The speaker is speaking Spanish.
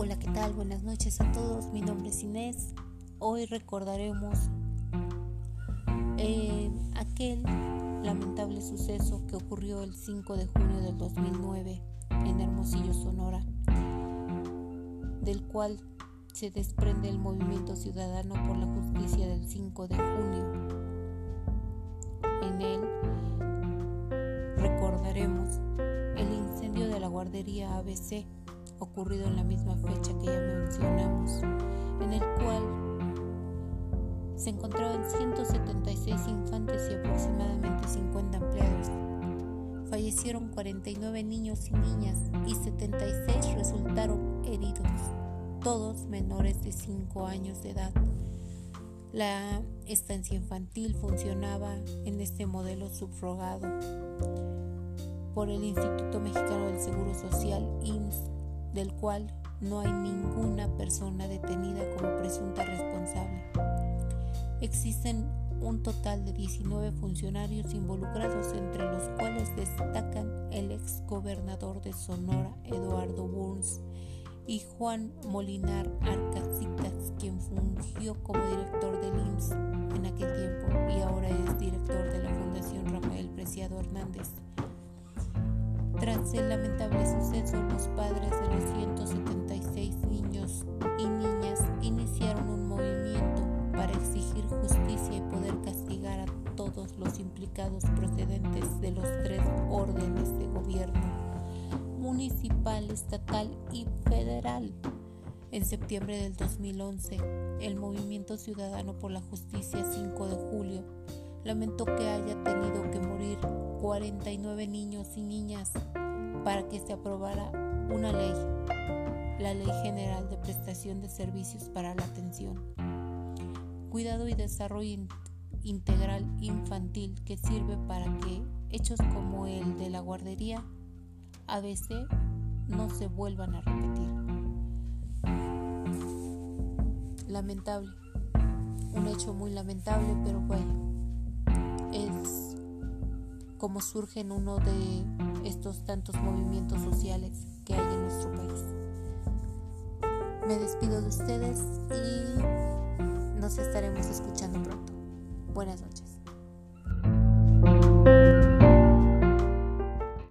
Hola, ¿qué tal? Buenas noches a todos. Mi nombre es Inés. Hoy recordaremos eh, aquel lamentable suceso que ocurrió el 5 de junio del 2009 en Hermosillo, Sonora, del cual se desprende el movimiento ciudadano por la justicia del 5 de junio. En él recordaremos el incendio de la guardería ABC ocurrido en la misma fecha que ya mencionamos, en el cual se encontraban 176 infantes y aproximadamente 50 empleados. Fallecieron 49 niños y niñas y 76 resultaron heridos, todos menores de 5 años de edad. La estancia infantil funcionaba en este modelo subrogado por el Instituto Mexicano del Seguro Social, IMSS, del cual no hay ninguna persona detenida como presunta responsable. Existen un total de 19 funcionarios involucrados, entre los cuales destacan el ex gobernador de Sonora, Eduardo Burns, y Juan Molinar Arcacitas, quien fungió como director del IMSS en aquel tiempo y ahora es director de la Fundación Rafael Preciado Hernández. Tras el lamentable suceso, los padres justicia y poder castigar a todos los implicados procedentes de los tres órdenes de gobierno, municipal, estatal y federal. En septiembre del 2011, el Movimiento Ciudadano por la Justicia 5 de julio lamentó que haya tenido que morir 49 niños y niñas para que se aprobara una ley, la Ley General de Prestación de Servicios para la Atención, Cuidado y Desarrollo Integral Infantil que sirve para que hechos como el de la guardería ABC no se vuelvan a repetir. Lamentable, un hecho muy lamentable, pero bueno es como surge en uno de estos tantos movimientos sociales que hay en nuestro país. Me despido de ustedes y nos estaremos escuchando pronto. Buenas noches.